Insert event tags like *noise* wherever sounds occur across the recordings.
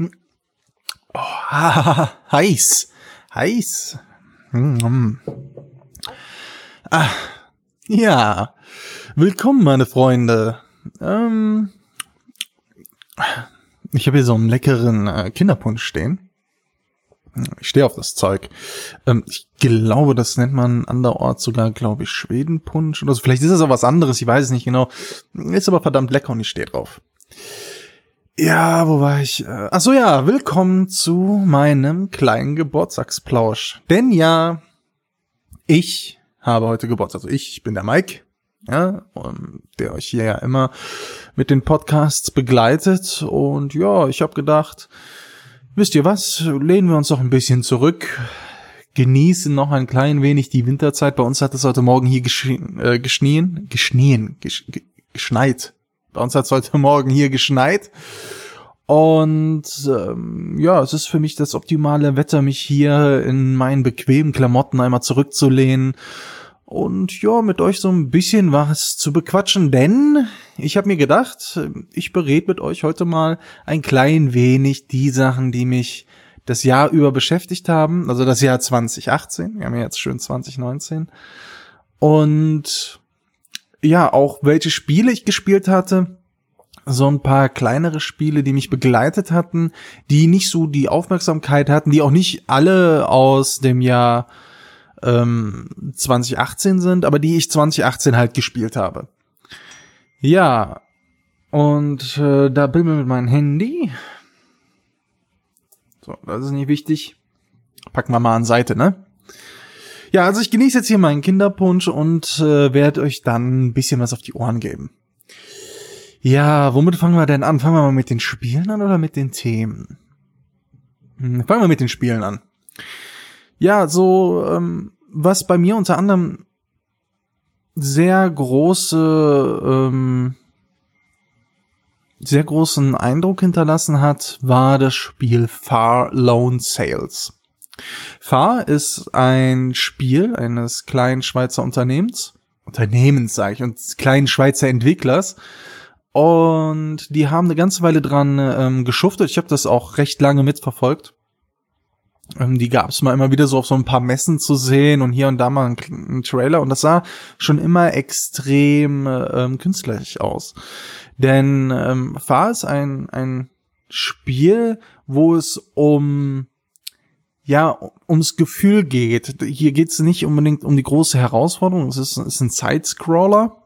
Oh, *laughs* heiß, heiß. Mm. Ah, ja, willkommen, meine Freunde. Ähm, ich habe hier so einen leckeren äh, Kinderpunsch stehen. Ich stehe auf das Zeug. Ähm, ich glaube, das nennt man anderorts sogar, glaube ich, Schwedenpunsch oder so. Vielleicht ist es auch was anderes, ich weiß es nicht genau. Ist aber verdammt lecker und ich stehe drauf. Ja, wo war ich? Äh, ach so ja, willkommen zu meinem kleinen Geburtstagsplausch. Denn ja, ich habe heute Geburtstag. Also ich bin der Mike, ja, der euch hier ja immer mit den Podcasts begleitet. Und ja, ich habe gedacht, wisst ihr was, lehnen wir uns doch ein bisschen zurück, genießen noch ein klein wenig die Winterzeit. Bei uns hat es heute Morgen hier geschnien, äh, geschnien, geschnien, gesch geschneit. Bei uns hat es heute *laughs* Morgen hier geschneit. Und ähm, ja, es ist für mich das optimale Wetter, mich hier in meinen bequemen Klamotten einmal zurückzulehnen und ja, mit euch so ein bisschen was zu bequatschen, denn ich habe mir gedacht, ich berät mit euch heute mal ein klein wenig die Sachen, die mich das Jahr über beschäftigt haben, also das Jahr 2018, wir haben ja jetzt schön 2019 und ja, auch welche Spiele ich gespielt hatte. So ein paar kleinere Spiele, die mich begleitet hatten, die nicht so die Aufmerksamkeit hatten, die auch nicht alle aus dem Jahr ähm, 2018 sind, aber die ich 2018 halt gespielt habe. Ja, und äh, da bin ich mit meinem Handy. So, das ist nicht wichtig. Packen wir mal an Seite, ne? Ja, also ich genieße jetzt hier meinen Kinderpunsch und äh, werde euch dann ein bisschen was auf die Ohren geben. Ja, womit fangen wir denn an? Fangen wir mal mit den Spielen an oder mit den Themen? Hm, fangen wir mit den Spielen an. Ja, so, ähm, was bei mir unter anderem sehr große, ähm, sehr großen Eindruck hinterlassen hat, war das Spiel Far Lone Sales. Far ist ein Spiel eines kleinen Schweizer Unternehmens, Unternehmens sage ich, und kleinen Schweizer Entwicklers. Und die haben eine ganze Weile dran ähm, geschuftet. Ich habe das auch recht lange mitverfolgt. Ähm, die gab es mal immer wieder so auf so ein paar Messen zu sehen und hier und da mal ein, ein Trailer. Und das sah schon immer extrem ähm, künstlerisch aus. Denn ähm, Far ist ein, ein Spiel, wo es um ja, ums Gefühl geht. Hier geht es nicht unbedingt um die große Herausforderung. Es ist, ist ein Sidescroller.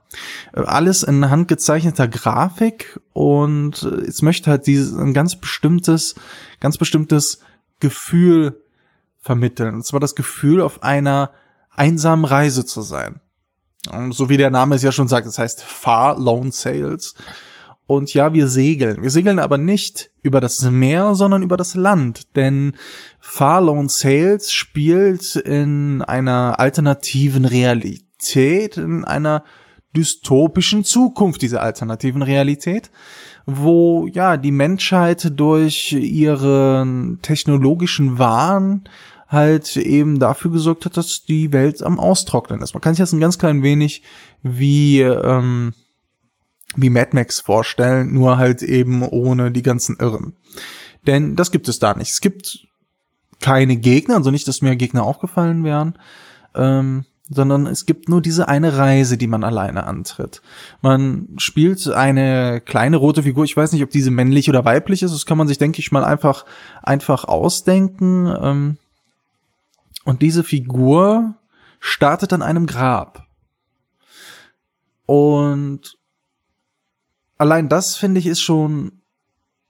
Alles in handgezeichneter Grafik und es möchte halt dieses ein ganz bestimmtes, ganz bestimmtes Gefühl vermitteln. Und zwar das Gefühl, auf einer einsamen Reise zu sein. Und so wie der Name es ja schon sagt, das heißt Far Lone Sales. Und ja, wir segeln. Wir segeln aber nicht über das Meer, sondern über das Land. Denn Far Lone Sales spielt in einer alternativen Realität, in einer dystopischen Zukunft dieser alternativen Realität, wo ja die Menschheit durch ihren technologischen Wahn halt eben dafür gesorgt hat, dass die Welt am Austrocknen ist. Man kann sich das ein ganz klein wenig wie ähm, wie Mad Max vorstellen, nur halt eben ohne die ganzen Irren. Denn das gibt es da nicht. Es gibt keine Gegner, also nicht, dass mir Gegner aufgefallen wären, ähm, sondern es gibt nur diese eine Reise, die man alleine antritt. Man spielt eine kleine rote Figur. Ich weiß nicht, ob diese männlich oder weiblich ist. Das kann man sich, denke ich mal, einfach einfach ausdenken. Ähm, und diese Figur startet an einem Grab. Und allein das finde ich ist schon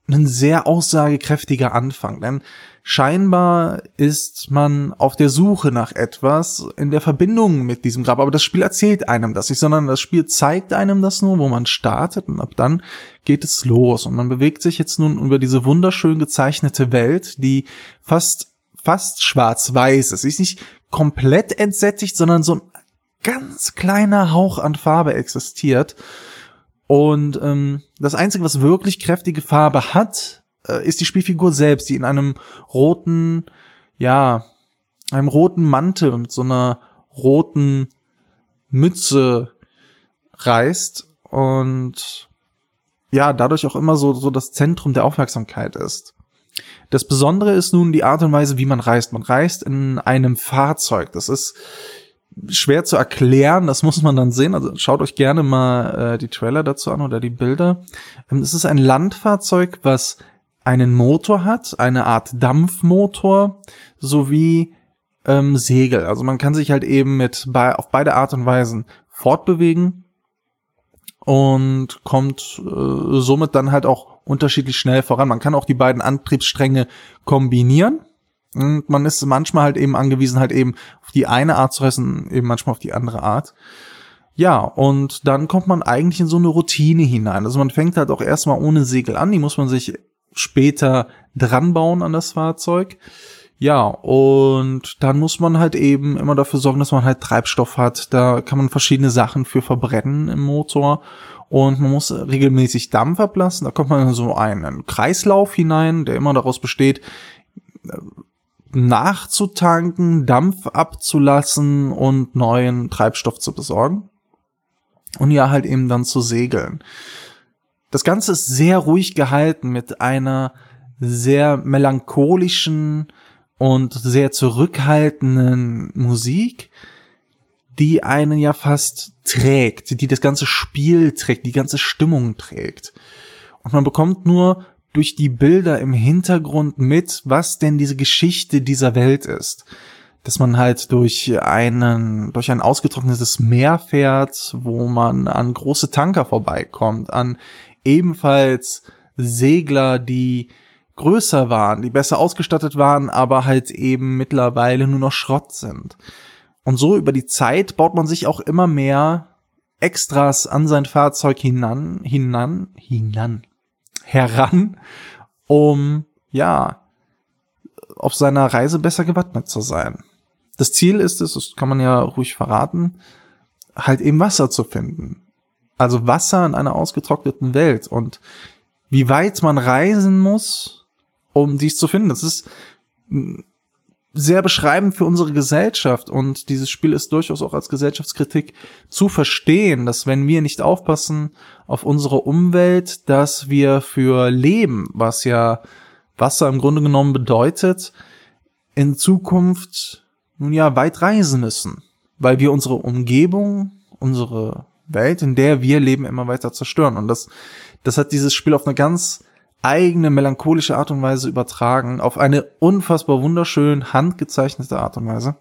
ein sehr aussagekräftiger Anfang, denn scheinbar ist man auf der Suche nach etwas in der Verbindung mit diesem Grab, aber das Spiel erzählt einem das nicht, sondern das Spiel zeigt einem das nur, wo man startet und ab dann geht es los. Und man bewegt sich jetzt nun über diese wunderschön gezeichnete Welt, die fast fast schwarz-weiß ist. Sie ist nicht komplett entsättigt, sondern so ein ganz kleiner Hauch an Farbe existiert und ähm, das Einzige, was wirklich kräftige Farbe hat, äh, ist die Spielfigur selbst, die in einem roten, ja, einem roten Mantel mit so einer roten Mütze reist und ja, dadurch auch immer so, so das Zentrum der Aufmerksamkeit ist. Das Besondere ist nun die Art und Weise, wie man reist. Man reist in einem Fahrzeug. Das ist schwer zu erklären, das muss man dann sehen. Also schaut euch gerne mal äh, die Trailer dazu an oder die Bilder. Ähm, es ist ein Landfahrzeug, was einen Motor hat, eine Art Dampfmotor sowie ähm, Segel. Also man kann sich halt eben mit bei, auf beide Art und Weisen fortbewegen und kommt äh, somit dann halt auch unterschiedlich schnell voran. Man kann auch die beiden Antriebsstränge kombinieren. Und man ist manchmal halt eben angewiesen, halt eben auf die eine Art zu reisen, eben manchmal auf die andere Art. Ja, und dann kommt man eigentlich in so eine Routine hinein. Also man fängt halt auch erstmal ohne Segel an, die muss man sich später dran bauen an das Fahrzeug. Ja, und dann muss man halt eben immer dafür sorgen, dass man halt Treibstoff hat. Da kann man verschiedene Sachen für verbrennen im Motor. Und man muss regelmäßig Dampf ablassen. Da kommt man in so einen Kreislauf hinein, der immer daraus besteht, nachzutanken, Dampf abzulassen und neuen Treibstoff zu besorgen. Und ja, halt eben dann zu segeln. Das Ganze ist sehr ruhig gehalten mit einer sehr melancholischen und sehr zurückhaltenden Musik, die einen ja fast trägt, die das ganze Spiel trägt, die ganze Stimmung trägt. Und man bekommt nur durch die Bilder im Hintergrund mit, was denn diese Geschichte dieser Welt ist. Dass man halt durch einen, durch ein ausgetrocknetes Meer fährt, wo man an große Tanker vorbeikommt, an ebenfalls Segler, die größer waren, die besser ausgestattet waren, aber halt eben mittlerweile nur noch Schrott sind. Und so über die Zeit baut man sich auch immer mehr Extras an sein Fahrzeug hinan, hinan, hinan, heran, um, ja, auf seiner Reise besser gewappnet zu sein. Das Ziel ist es, das kann man ja ruhig verraten, halt eben Wasser zu finden. Also Wasser in einer ausgetrockneten Welt und wie weit man reisen muss, um dies zu finden. Das ist sehr beschreibend für unsere Gesellschaft und dieses Spiel ist durchaus auch als Gesellschaftskritik zu verstehen, dass wenn wir nicht aufpassen auf unsere Umwelt, dass wir für Leben, was ja Wasser im Grunde genommen bedeutet, in Zukunft nun ja weit reisen müssen, weil wir unsere Umgebung, unsere Welt, in der wir leben, immer weiter zerstören und das das hat dieses Spiel auf eine ganz eigene melancholische Art und Weise übertragen, auf eine unfassbar wunderschön handgezeichnete Art und Weise.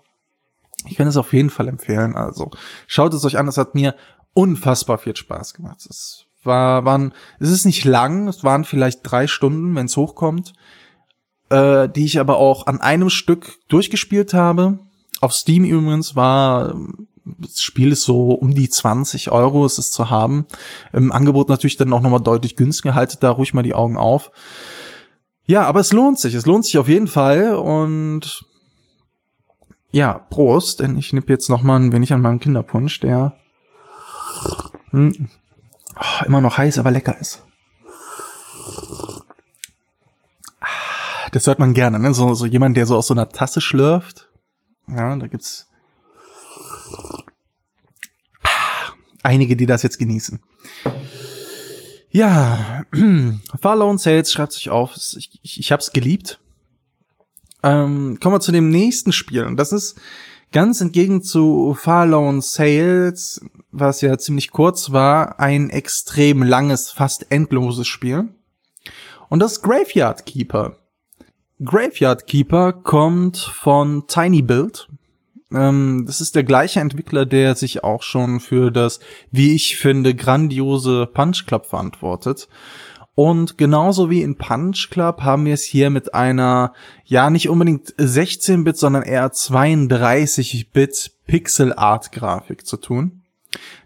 Ich kann es auf jeden Fall empfehlen. Also schaut es euch an. Es hat mir unfassbar viel Spaß gemacht. Es war, waren, es ist nicht lang. Es waren vielleicht drei Stunden, wenn es hochkommt, äh, die ich aber auch an einem Stück durchgespielt habe. Auf Steam übrigens war das Spiel ist so um die 20 Euro ist es zu haben. Im Angebot natürlich dann auch nochmal deutlich günstiger. Haltet da ruhig mal die Augen auf. Ja, aber es lohnt sich. Es lohnt sich auf jeden Fall. Und ja, Prost, denn ich nippe jetzt nochmal ein wenig an meinem Kinderpunsch, der hm, oh, immer noch heiß, aber lecker ist. Das hört man gerne, ne? So, so jemand, der so aus so einer Tasse schlürft. Ja, da gibt's einige, die das jetzt genießen. Ja, *clears throat* Farlone Sales schreibt sich auf. Ich, ich, ich habe es geliebt. Ähm, kommen wir zu dem nächsten Spiel. Und das ist ganz entgegen zu Farlone Sales, was ja ziemlich kurz war, ein extrem langes, fast endloses Spiel. Und das Graveyard Keeper. Graveyard Keeper kommt von Tiny Build. Ähm, das ist der gleiche Entwickler, der sich auch schon für das, wie ich finde, grandiose Punch Club verantwortet. Und genauso wie in Punch Club haben wir es hier mit einer, ja, nicht unbedingt 16-Bit, sondern eher 32-Bit Pixel Art Grafik zu tun.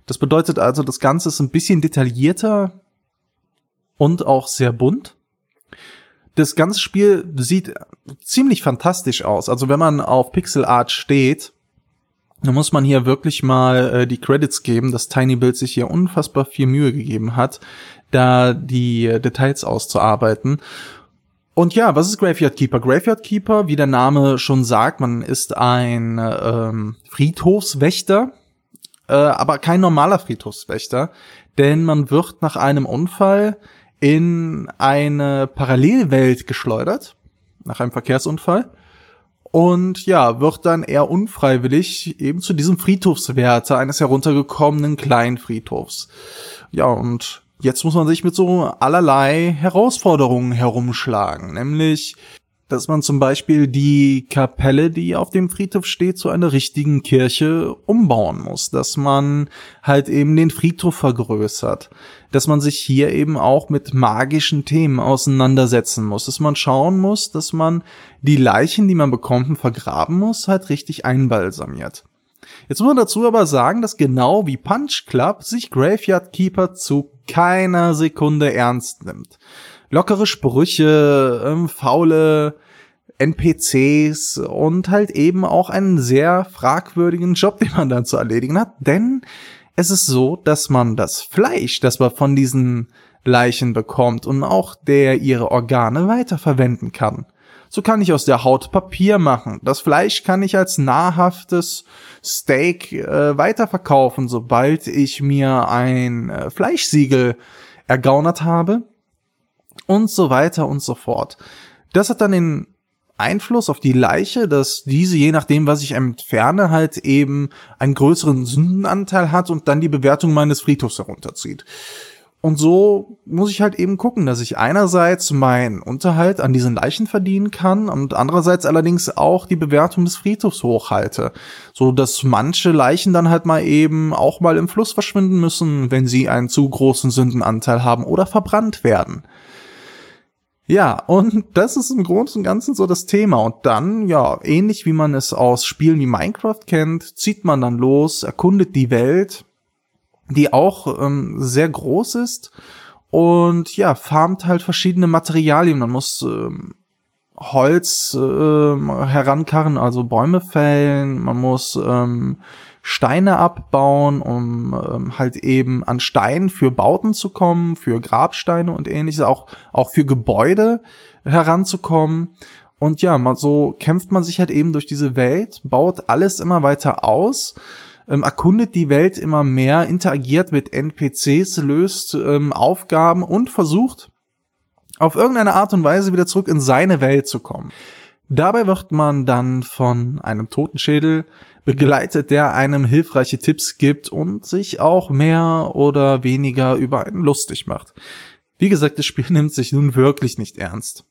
Das bedeutet also, das Ganze ist ein bisschen detaillierter und auch sehr bunt. Das ganze Spiel sieht ziemlich fantastisch aus. Also wenn man auf Pixel Art steht, da muss man hier wirklich mal äh, die Credits geben, dass Tiny Build sich hier unfassbar viel Mühe gegeben hat, da die äh, Details auszuarbeiten. Und ja, was ist Graveyard Keeper? Graveyard Keeper, wie der Name schon sagt, man ist ein ähm, Friedhofswächter, äh, aber kein normaler Friedhofswächter, denn man wird nach einem Unfall in eine Parallelwelt geschleudert nach einem Verkehrsunfall. Und ja, wird dann eher unfreiwillig eben zu diesem Friedhofswärter eines heruntergekommenen Kleinfriedhofs. Ja, und jetzt muss man sich mit so allerlei Herausforderungen herumschlagen, nämlich dass man zum Beispiel die Kapelle, die auf dem Friedhof steht, zu einer richtigen Kirche umbauen muss, dass man halt eben den Friedhof vergrößert, dass man sich hier eben auch mit magischen Themen auseinandersetzen muss, dass man schauen muss, dass man die Leichen, die man bekommt, vergraben muss, halt richtig einbalsamiert. Jetzt muss man dazu aber sagen, dass genau wie Punch Club sich Graveyard Keeper zu keiner Sekunde ernst nimmt lockere Sprüche, ähm, faule NPCs und halt eben auch einen sehr fragwürdigen Job, den man dann zu erledigen hat. Denn es ist so, dass man das Fleisch, das man von diesen Leichen bekommt und auch der ihre Organe weiterverwenden kann. So kann ich aus der Haut Papier machen. Das Fleisch kann ich als nahrhaftes Steak äh, weiterverkaufen, sobald ich mir ein äh, Fleischsiegel ergaunert habe und so weiter und so fort. Das hat dann den Einfluss auf die Leiche, dass diese, je nachdem, was ich entferne, halt eben einen größeren Sündenanteil hat und dann die Bewertung meines Friedhofs herunterzieht. Und so muss ich halt eben gucken, dass ich einerseits meinen Unterhalt an diesen Leichen verdienen kann und andererseits allerdings auch die Bewertung des Friedhofs hochhalte, so dass manche Leichen dann halt mal eben auch mal im Fluss verschwinden müssen, wenn sie einen zu großen Sündenanteil haben oder verbrannt werden. Ja, und das ist im Großen und Ganzen so das Thema. Und dann, ja, ähnlich wie man es aus Spielen wie Minecraft kennt, zieht man dann los, erkundet die Welt, die auch ähm, sehr groß ist und ja, farmt halt verschiedene Materialien. Man muss ähm, Holz äh, herankarren, also Bäume fällen, man muss ähm, Steine abbauen, um ähm, halt eben an Steinen für Bauten zu kommen, für Grabsteine und ähnliches, auch, auch für Gebäude heranzukommen. Und ja, mal so kämpft man sich halt eben durch diese Welt, baut alles immer weiter aus, ähm, erkundet die Welt immer mehr, interagiert mit NPCs, löst ähm, Aufgaben und versucht auf irgendeine Art und Weise wieder zurück in seine Welt zu kommen. Dabei wird man dann von einem Totenschädel begleitet, der einem hilfreiche Tipps gibt und sich auch mehr oder weniger über einen lustig macht. Wie gesagt, das Spiel *laughs* nimmt sich nun wirklich nicht ernst.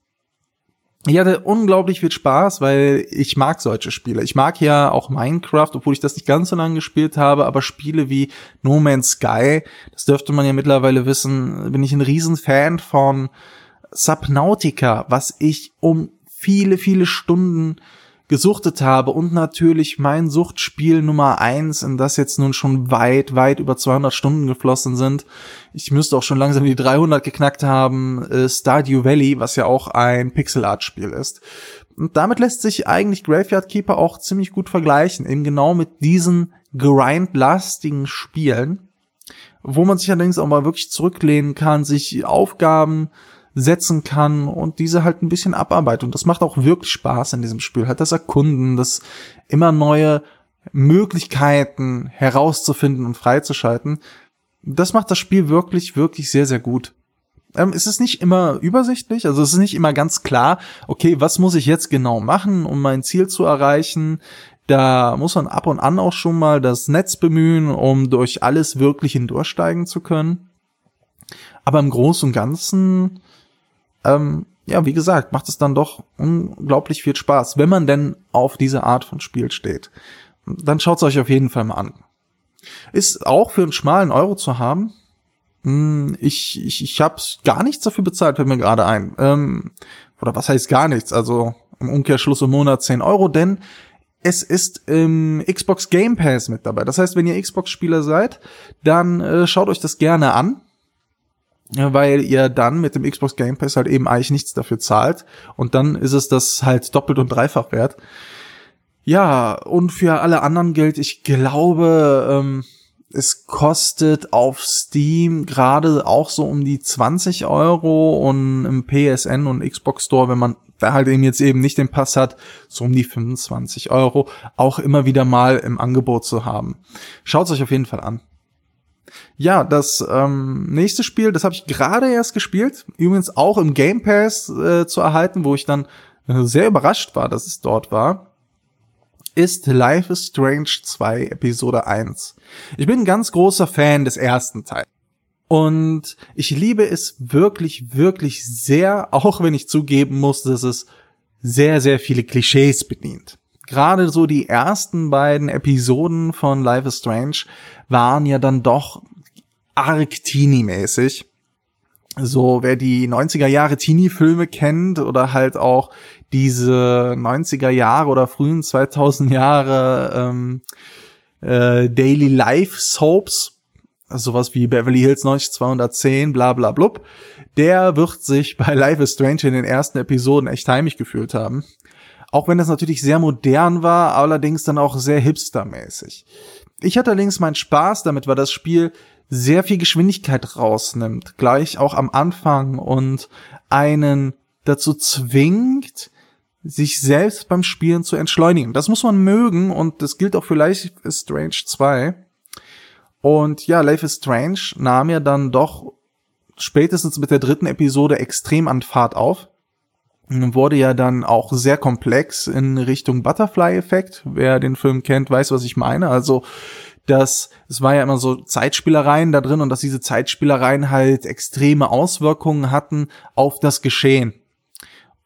Ich hatte unglaublich viel Spaß, weil ich mag solche Spiele. Ich mag ja auch Minecraft, obwohl ich das nicht ganz so lange gespielt habe, aber Spiele wie No Man's Sky, das dürfte man ja mittlerweile wissen, bin ich ein Riesenfan von Subnautica, was ich um viele, viele Stunden gesuchtet habe und natürlich mein Suchtspiel Nummer eins, in das jetzt nun schon weit, weit über 200 Stunden geflossen sind. Ich müsste auch schon langsam die 300 geknackt haben, äh, Stardew Valley, was ja auch ein Pixel-Art-Spiel ist. Und damit lässt sich eigentlich Graveyard Keeper auch ziemlich gut vergleichen, eben genau mit diesen grindlastigen Spielen, wo man sich allerdings auch mal wirklich zurücklehnen kann, sich Aufgaben setzen kann und diese halt ein bisschen abarbeitet. Und das macht auch wirklich Spaß in diesem Spiel. Halt das Erkunden, das immer neue Möglichkeiten herauszufinden und freizuschalten. Das macht das Spiel wirklich, wirklich sehr, sehr gut. Ähm, es ist nicht immer übersichtlich, also es ist nicht immer ganz klar, okay, was muss ich jetzt genau machen, um mein Ziel zu erreichen. Da muss man ab und an auch schon mal das Netz bemühen, um durch alles wirklich hindurchsteigen zu können. Aber im Großen und Ganzen ähm, ja, wie gesagt, macht es dann doch unglaublich viel Spaß, wenn man denn auf diese Art von Spiel steht. Dann schaut es euch auf jeden Fall mal an. Ist auch für einen schmalen Euro zu haben. Hm, ich, ich, ich habe gar nichts dafür bezahlt, fällt mir gerade ein. Ähm, oder was heißt gar nichts? Also im Umkehrschluss im Monat 10 Euro, denn es ist im Xbox Game Pass mit dabei. Das heißt, wenn ihr Xbox-Spieler seid, dann äh, schaut euch das gerne an weil ihr dann mit dem Xbox Game Pass halt eben eigentlich nichts dafür zahlt und dann ist es das halt doppelt und dreifach wert. Ja, und für alle anderen gilt, ich glaube, ähm, es kostet auf Steam gerade auch so um die 20 Euro und im PSN und Xbox Store, wenn man wer halt eben jetzt eben nicht den Pass hat, so um die 25 Euro auch immer wieder mal im Angebot zu haben. Schaut euch auf jeden Fall an. Ja, das ähm, nächste Spiel, das habe ich gerade erst gespielt, übrigens auch im Game Pass äh, zu erhalten, wo ich dann sehr überrascht war, dass es dort war, ist Life is Strange 2 Episode 1. Ich bin ein ganz großer Fan des ersten Teils. Und ich liebe es wirklich, wirklich sehr, *laughs* auch wenn ich zugeben muss, dass es sehr, sehr viele Klischees bedient. Gerade so die ersten beiden Episoden von Life is Strange waren ja dann doch arg teeny-mäßig. So, wer die 90er Jahre Teenie-Filme kennt oder halt auch diese 90er Jahre oder frühen 2000 Jahre ähm, äh, Daily Life Soaps, sowas wie Beverly Hills 90210, bla bla blub, der wird sich bei Life is Strange in den ersten Episoden echt heimisch gefühlt haben. Auch wenn das natürlich sehr modern war, allerdings dann auch sehr hipstermäßig. Ich hatte allerdings meinen Spaß damit, weil das Spiel sehr viel Geschwindigkeit rausnimmt, gleich auch am Anfang und einen dazu zwingt, sich selbst beim Spielen zu entschleunigen. Das muss man mögen und das gilt auch für Life is Strange 2. Und ja, Life is Strange nahm ja dann doch spätestens mit der dritten Episode extrem an Fahrt auf. Wurde ja dann auch sehr komplex in Richtung Butterfly-Effekt. Wer den Film kennt, weiß, was ich meine. Also, dass es war ja immer so Zeitspielereien da drin und dass diese Zeitspielereien halt extreme Auswirkungen hatten auf das Geschehen.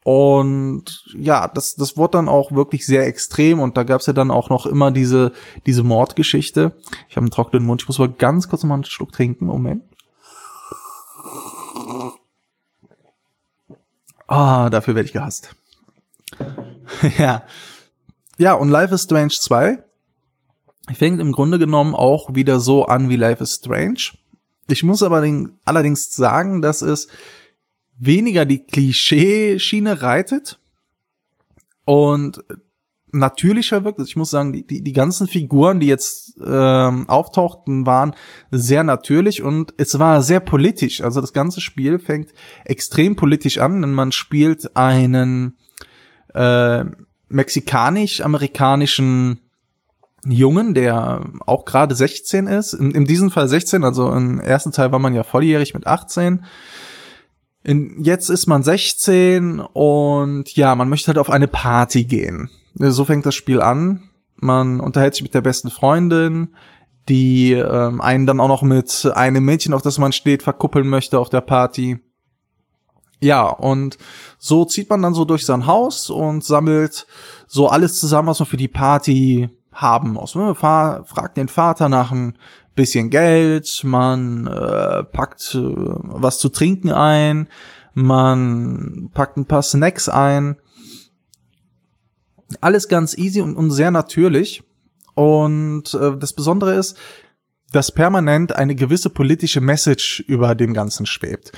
Und ja, das, das wurde dann auch wirklich sehr extrem und da gab's ja dann auch noch immer diese, diese Mordgeschichte. Ich habe einen trockenen Mund, ich muss aber ganz kurz mal einen Schluck trinken. Moment. Ah, dafür werde ich gehasst. *laughs* ja. Ja, und Life is Strange 2 fängt im Grunde genommen auch wieder so an wie Life is Strange. Ich muss aber allerdings sagen, dass es weniger die Klischee-Schiene reitet und natürlicher wirkt. Also ich muss sagen, die, die, die ganzen Figuren, die jetzt ähm, auftauchten, waren sehr natürlich und es war sehr politisch. Also das ganze Spiel fängt extrem politisch an, denn man spielt einen äh, mexikanisch-amerikanischen Jungen, der auch gerade 16 ist. In, in diesem Fall 16, also im ersten Teil war man ja volljährig mit 18. In, jetzt ist man 16 und ja, man möchte halt auf eine Party gehen. So fängt das Spiel an. Man unterhält sich mit der besten Freundin, die ähm, einen dann auch noch mit einem Mädchen, auf das man steht, verkuppeln möchte auf der Party. Ja, und so zieht man dann so durch sein Haus und sammelt so alles zusammen, was man für die Party haben muss. Man fragt den Vater nach ein bisschen Geld, man äh, packt äh, was zu trinken ein, man packt ein paar Snacks ein. Alles ganz easy und, und sehr natürlich. Und äh, das Besondere ist, dass permanent eine gewisse politische Message über dem Ganzen schwebt.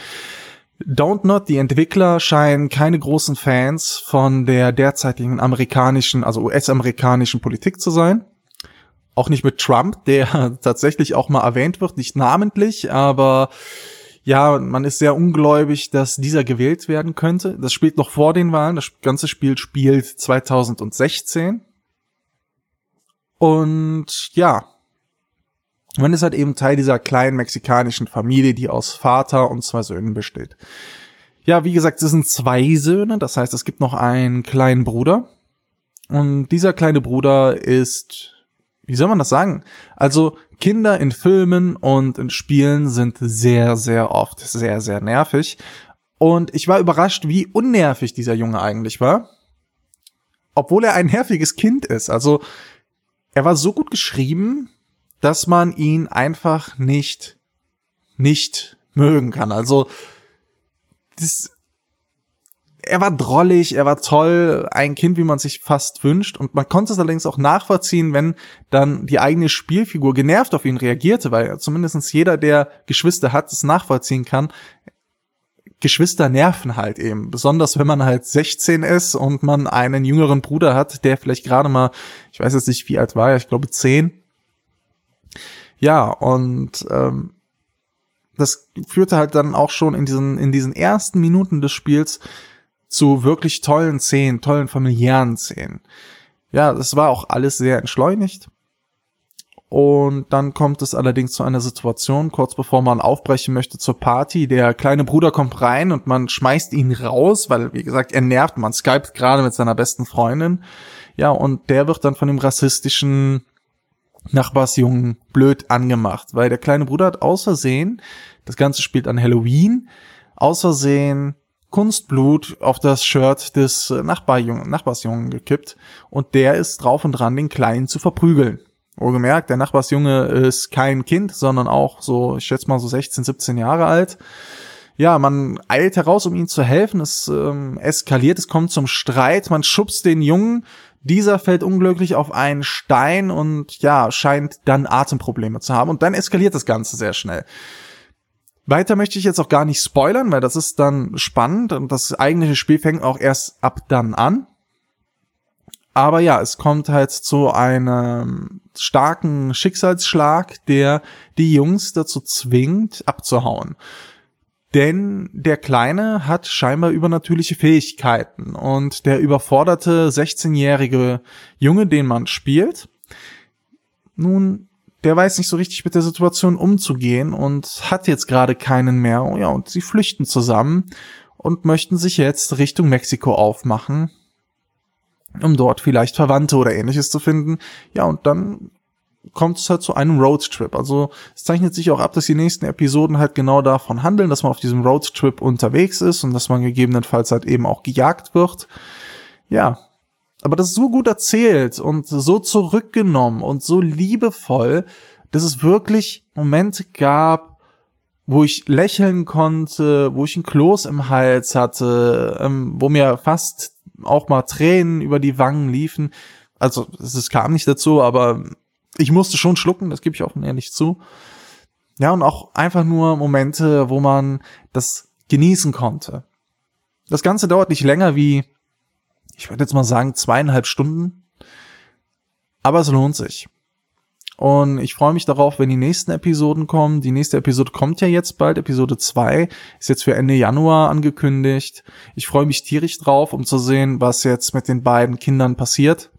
Don't Not, die Entwickler scheinen keine großen Fans von der derzeitigen amerikanischen, also US-amerikanischen Politik zu sein auch nicht mit Trump, der *laughs* tatsächlich auch mal erwähnt wird, nicht namentlich, aber ja, man ist sehr ungläubig, dass dieser gewählt werden könnte. Das spielt noch vor den Wahlen. Das ganze Spiel spielt 2016. Und ja, man ist halt eben Teil dieser kleinen mexikanischen Familie, die aus Vater und zwei Söhnen besteht. Ja, wie gesagt, es sind zwei Söhne, das heißt, es gibt noch einen kleinen Bruder. Und dieser kleine Bruder ist wie soll man das sagen? Also Kinder in Filmen und in Spielen sind sehr, sehr oft sehr, sehr nervig. Und ich war überrascht, wie unnervig dieser Junge eigentlich war. Obwohl er ein nerviges Kind ist. Also er war so gut geschrieben, dass man ihn einfach nicht, nicht mögen kann. Also das, er war drollig, er war toll, ein Kind, wie man sich fast wünscht. Und man konnte es allerdings auch nachvollziehen, wenn dann die eigene Spielfigur genervt auf ihn reagierte, weil zumindestens jeder, der Geschwister hat, es nachvollziehen kann. Geschwister nerven halt eben. Besonders wenn man halt 16 ist und man einen jüngeren Bruder hat, der vielleicht gerade mal, ich weiß jetzt nicht, wie alt war ich glaube 10. Ja, und ähm, das führte halt dann auch schon in diesen, in diesen ersten Minuten des Spiels zu wirklich tollen Szenen, tollen familiären Szenen. Ja, das war auch alles sehr entschleunigt. Und dann kommt es allerdings zu einer Situation, kurz bevor man aufbrechen möchte zur Party. Der kleine Bruder kommt rein und man schmeißt ihn raus, weil, wie gesagt, er nervt. Man skypt gerade mit seiner besten Freundin. Ja, und der wird dann von dem rassistischen Nachbarsjungen blöd angemacht, weil der kleine Bruder hat aus Versehen, das Ganze spielt an Halloween, aus Versehen Kunstblut auf das Shirt des Nachbarjungen, Nachbarsjungen gekippt und der ist drauf und dran, den Kleinen zu verprügeln. Wohlgemerkt, der Nachbarsjunge ist kein Kind, sondern auch so, ich schätze mal so 16, 17 Jahre alt. Ja, man eilt heraus, um ihm zu helfen. Es ähm, eskaliert, es kommt zum Streit. Man schubst den Jungen. Dieser fällt unglücklich auf einen Stein und ja, scheint dann Atemprobleme zu haben. Und dann eskaliert das Ganze sehr schnell. Weiter möchte ich jetzt auch gar nicht spoilern, weil das ist dann spannend und das eigentliche Spiel fängt auch erst ab dann an. Aber ja, es kommt halt zu einem starken Schicksalsschlag, der die Jungs dazu zwingt, abzuhauen. Denn der Kleine hat scheinbar übernatürliche Fähigkeiten und der überforderte 16-jährige Junge, den man spielt, nun, der weiß nicht so richtig mit der Situation umzugehen und hat jetzt gerade keinen mehr. Oh ja, und sie flüchten zusammen und möchten sich jetzt Richtung Mexiko aufmachen, um dort vielleicht Verwandte oder ähnliches zu finden. Ja, und dann kommt es halt zu einem Roadtrip. Also es zeichnet sich auch ab, dass die nächsten Episoden halt genau davon handeln, dass man auf diesem Roadtrip unterwegs ist und dass man gegebenenfalls halt eben auch gejagt wird. Ja, aber das ist so gut erzählt und so zurückgenommen und so liebevoll, dass es wirklich Momente gab, wo ich lächeln konnte, wo ich ein Kloß im Hals hatte, ähm, wo mir fast auch mal Tränen über die Wangen liefen. Also es kam nicht dazu, aber ich musste schon schlucken, das gebe ich auch ehrlich zu. Ja, und auch einfach nur Momente, wo man das genießen konnte. Das Ganze dauert nicht länger wie, ich würde jetzt mal sagen, zweieinhalb Stunden. Aber es lohnt sich. Und ich freue mich darauf, wenn die nächsten Episoden kommen. Die nächste Episode kommt ja jetzt bald. Episode 2 ist jetzt für Ende Januar angekündigt. Ich freue mich tierisch drauf, um zu sehen, was jetzt mit den beiden Kindern passiert.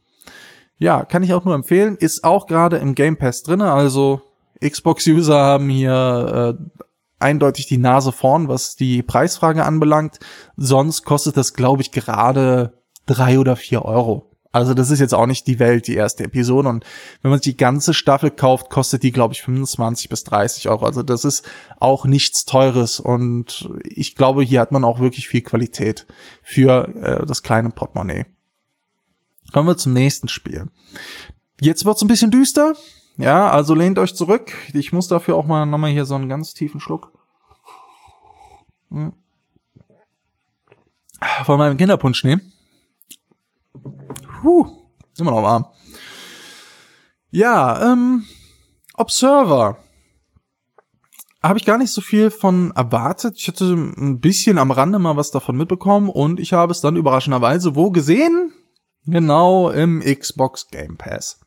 Ja, kann ich auch nur empfehlen. Ist auch gerade im Game Pass drinne. Also Xbox-User haben hier äh, eindeutig die Nase vorn, was die Preisfrage anbelangt. Sonst kostet das, glaube ich, gerade drei oder vier Euro. Also das ist jetzt auch nicht die Welt, die erste Episode. Und wenn man sich die ganze Staffel kauft, kostet die, glaube ich, 25 bis 30 Euro. Also das ist auch nichts Teures. Und ich glaube, hier hat man auch wirklich viel Qualität für äh, das kleine Portemonnaie. Kommen wir zum nächsten Spiel. Jetzt wird's ein bisschen düster. Ja, also lehnt euch zurück. Ich muss dafür auch mal nochmal hier so einen ganz tiefen Schluck. Hm. Von meinem Kinderpunsch nehmen. Puh, immer noch warm. Ja, ähm, Observer. Habe ich gar nicht so viel von erwartet. Ich hatte ein bisschen am Rande mal was davon mitbekommen und ich habe es dann überraschenderweise wo gesehen? Genau im Xbox Game Pass.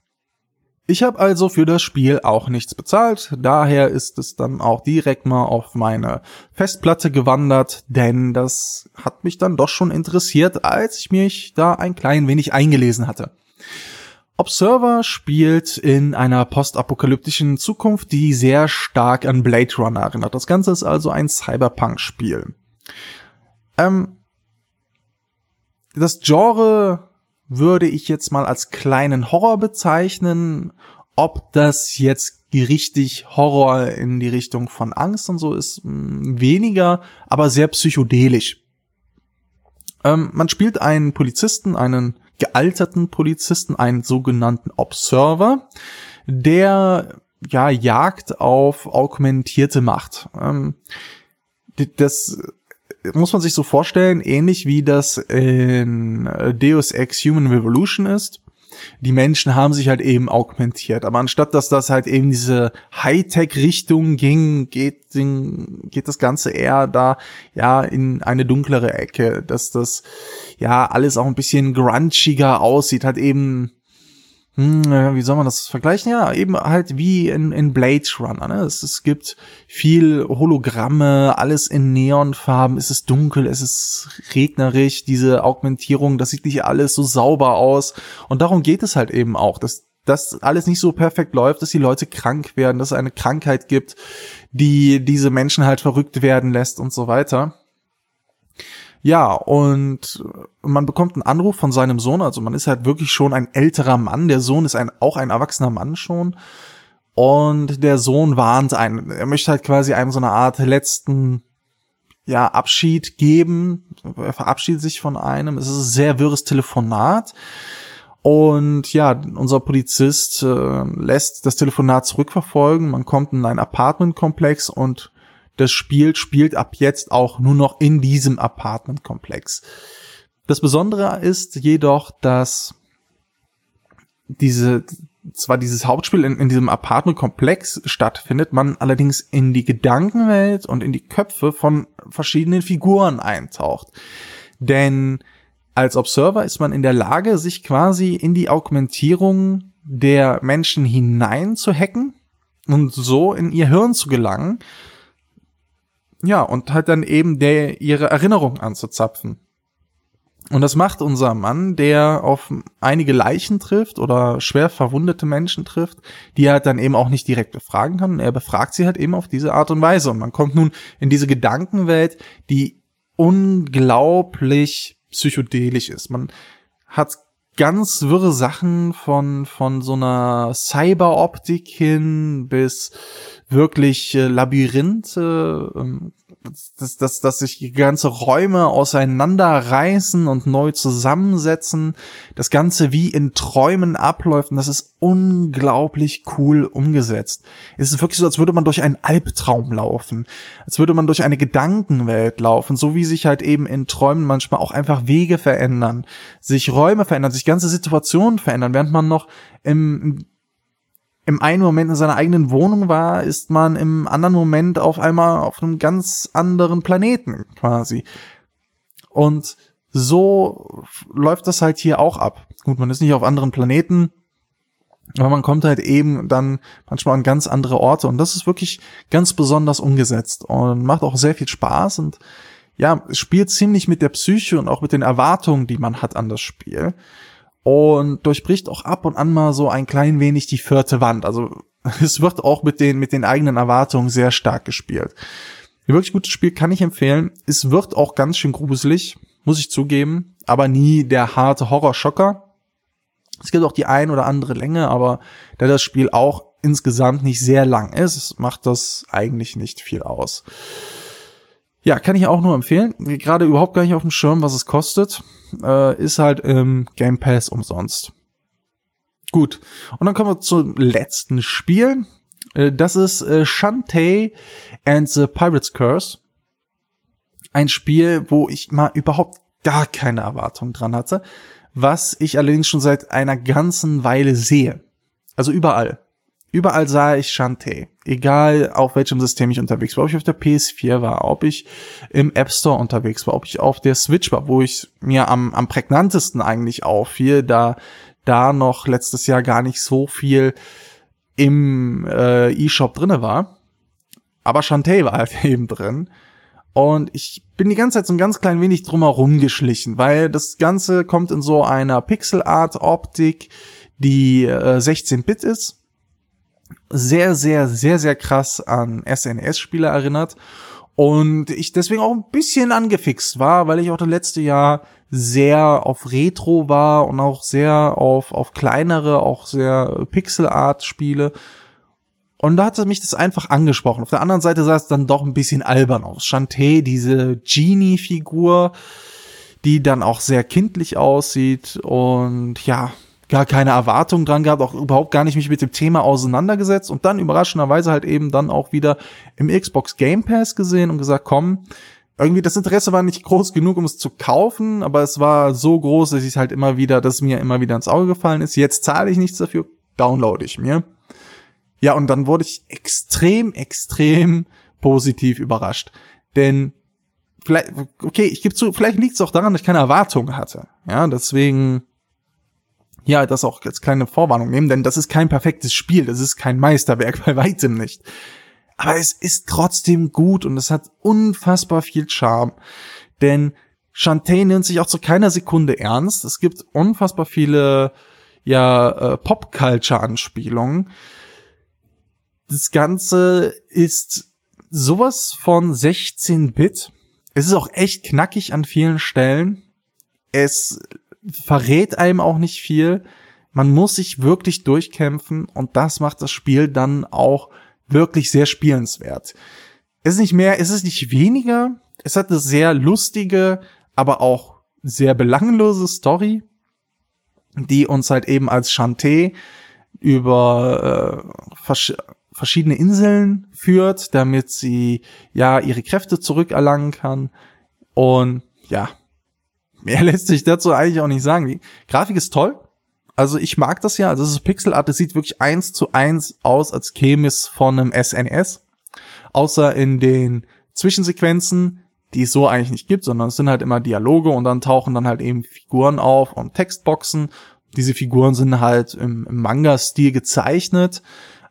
Ich habe also für das Spiel auch nichts bezahlt, daher ist es dann auch direkt mal auf meine Festplatte gewandert, denn das hat mich dann doch schon interessiert, als ich mich da ein klein wenig eingelesen hatte. Observer spielt in einer postapokalyptischen Zukunft, die sehr stark an Blade Runner erinnert. Das Ganze ist also ein Cyberpunk-Spiel. Ähm, das Genre würde ich jetzt mal als kleinen Horror bezeichnen. Ob das jetzt richtig Horror in die Richtung von Angst und so ist, hm, weniger, aber sehr psychedelisch. Ähm, man spielt einen Polizisten, einen gealterten Polizisten, einen sogenannten Observer, der ja jagt auf augmentierte Macht. Ähm, das muss man sich so vorstellen, ähnlich wie das in Deus Ex Human Revolution ist. Die Menschen haben sich halt eben augmentiert. Aber anstatt dass das halt eben diese Hightech-Richtung ging, geht, geht das Ganze eher da, ja, in eine dunklere Ecke, dass das, ja, alles auch ein bisschen grunchiger aussieht, hat eben hm, wie soll man das vergleichen? Ja, eben halt wie in, in Blade Runner. Ne? Es, es gibt viel Hologramme, alles in Neonfarben, es ist dunkel, es ist regnerisch, diese Augmentierung, das sieht nicht alles so sauber aus. Und darum geht es halt eben auch, dass dass alles nicht so perfekt läuft, dass die Leute krank werden, dass es eine Krankheit gibt, die diese Menschen halt verrückt werden lässt und so weiter. Ja, und man bekommt einen Anruf von seinem Sohn, also man ist halt wirklich schon ein älterer Mann. Der Sohn ist ein, auch ein erwachsener Mann schon. Und der Sohn warnt einen. Er möchte halt quasi einem so eine Art letzten, ja, Abschied geben. Er verabschiedet sich von einem. Es ist ein sehr wirres Telefonat. Und ja, unser Polizist äh, lässt das Telefonat zurückverfolgen. Man kommt in ein Apartmentkomplex und das Spiel spielt ab jetzt auch nur noch in diesem Apartmentkomplex. Das Besondere ist jedoch, dass diese zwar dieses Hauptspiel in, in diesem Apartmentkomplex stattfindet, man allerdings in die Gedankenwelt und in die Köpfe von verschiedenen Figuren eintaucht. Denn als Observer ist man in der Lage, sich quasi in die Augmentierung der Menschen hinein zu hacken und so in ihr Hirn zu gelangen ja, und halt dann eben der, ihre Erinnerung anzuzapfen. Und das macht unser Mann, der auf einige Leichen trifft oder schwer verwundete Menschen trifft, die er halt dann eben auch nicht direkt befragen kann. Er befragt sie halt eben auf diese Art und Weise. Und man kommt nun in diese Gedankenwelt, die unglaublich psychedelisch ist. Man hat ganz wirre Sachen von, von so einer Cyberoptik hin bis wirklich äh, Labyrinthe, ähm, dass, dass, dass sich ganze Räume auseinanderreißen und neu zusammensetzen. Das Ganze wie in Träumen abläuft und das ist unglaublich cool umgesetzt. Es ist wirklich so, als würde man durch einen Albtraum laufen. Als würde man durch eine Gedankenwelt laufen, so wie sich halt eben in Träumen manchmal auch einfach Wege verändern, sich Räume verändern, sich ganze Situationen verändern, während man noch im im einen Moment in seiner eigenen Wohnung war, ist man im anderen Moment auf einmal auf einem ganz anderen Planeten quasi. Und so läuft das halt hier auch ab. Gut, man ist nicht auf anderen Planeten, aber man kommt halt eben dann manchmal an ganz andere Orte und das ist wirklich ganz besonders umgesetzt und macht auch sehr viel Spaß und ja, spielt ziemlich mit der Psyche und auch mit den Erwartungen, die man hat an das Spiel und durchbricht auch ab und an mal so ein klein wenig die vierte Wand. Also *laughs* es wird auch mit den, mit den eigenen Erwartungen sehr stark gespielt. Ein wirklich gutes Spiel kann ich empfehlen. Es wird auch ganz schön gruselig, muss ich zugeben, aber nie der harte Horrorschocker. Es gibt auch die ein oder andere Länge, aber da das Spiel auch insgesamt nicht sehr lang ist, macht das eigentlich nicht viel aus. Ja, kann ich auch nur empfehlen. Gerade überhaupt gar nicht auf dem Schirm, was es kostet. Äh, ist halt im Game Pass umsonst. Gut. Und dann kommen wir zum letzten Spiel. Äh, das ist äh, Shantae and the Pirate's Curse. Ein Spiel, wo ich mal überhaupt gar keine Erwartung dran hatte, was ich allerdings schon seit einer ganzen Weile sehe. Also überall. Überall sah ich Shantae. Egal auf welchem System ich unterwegs war, ob ich auf der PS4 war, ob ich im App Store unterwegs war, ob ich auf der Switch war, wo ich mir am, am prägnantesten eigentlich auffiel, da da noch letztes Jahr gar nicht so viel im äh, eShop drinne war. Aber Shantae war halt *laughs* eben drin. Und ich bin die ganze Zeit so ein ganz klein wenig drumherum geschlichen, weil das Ganze kommt in so einer Pixel-Art-Optik, die äh, 16-Bit ist sehr, sehr, sehr, sehr krass an SNES-Spiele erinnert. Und ich deswegen auch ein bisschen angefixt war, weil ich auch das letzte Jahr sehr auf Retro war und auch sehr auf, auf kleinere, auch sehr Pixel-Art-Spiele. Und da hatte mich das einfach angesprochen. Auf der anderen Seite sah es dann doch ein bisschen albern aus. Shantae, diese Genie-Figur, die dann auch sehr kindlich aussieht und ja, gar keine Erwartung dran gehabt, auch überhaupt gar nicht mich mit dem Thema auseinandergesetzt und dann überraschenderweise halt eben dann auch wieder im Xbox Game Pass gesehen und gesagt, komm, irgendwie das Interesse war nicht groß genug, um es zu kaufen, aber es war so groß, dass ich halt immer wieder, dass mir immer wieder ins Auge gefallen ist. Jetzt zahle ich nichts dafür, downloade ich mir. Ja, und dann wurde ich extrem, extrem positiv überrascht. Denn vielleicht, okay, ich gebe zu, vielleicht liegt es auch daran, dass ich keine Erwartungen hatte. Ja, deswegen ja, das auch als kleine Vorwarnung nehmen, denn das ist kein perfektes Spiel, das ist kein Meisterwerk, *laughs* bei weitem nicht. Aber es ist trotzdem gut und es hat unfassbar viel Charme, denn Shantae nimmt sich auch zu keiner Sekunde ernst. Es gibt unfassbar viele ja äh, Pop-Culture-Anspielungen. Das Ganze ist sowas von 16-Bit. Es ist auch echt knackig an vielen Stellen. Es verrät einem auch nicht viel. Man muss sich wirklich durchkämpfen und das macht das Spiel dann auch wirklich sehr spielenswert. Es ist nicht mehr, es ist nicht weniger. Es hat eine sehr lustige, aber auch sehr belanglose Story, die uns halt eben als Chanté über äh, vers verschiedene Inseln führt, damit sie ja ihre Kräfte zurückerlangen kann. Und ja, mehr *laughs* lässt sich dazu eigentlich auch nicht sagen. Die Grafik ist toll. Also ich mag das ja. Also es ist Pixel Art. Es sieht wirklich eins zu eins aus, als käme es von einem SNS. Außer in den Zwischensequenzen, die es so eigentlich nicht gibt, sondern es sind halt immer Dialoge und dann tauchen dann halt eben Figuren auf und Textboxen. Diese Figuren sind halt im Manga-Stil gezeichnet,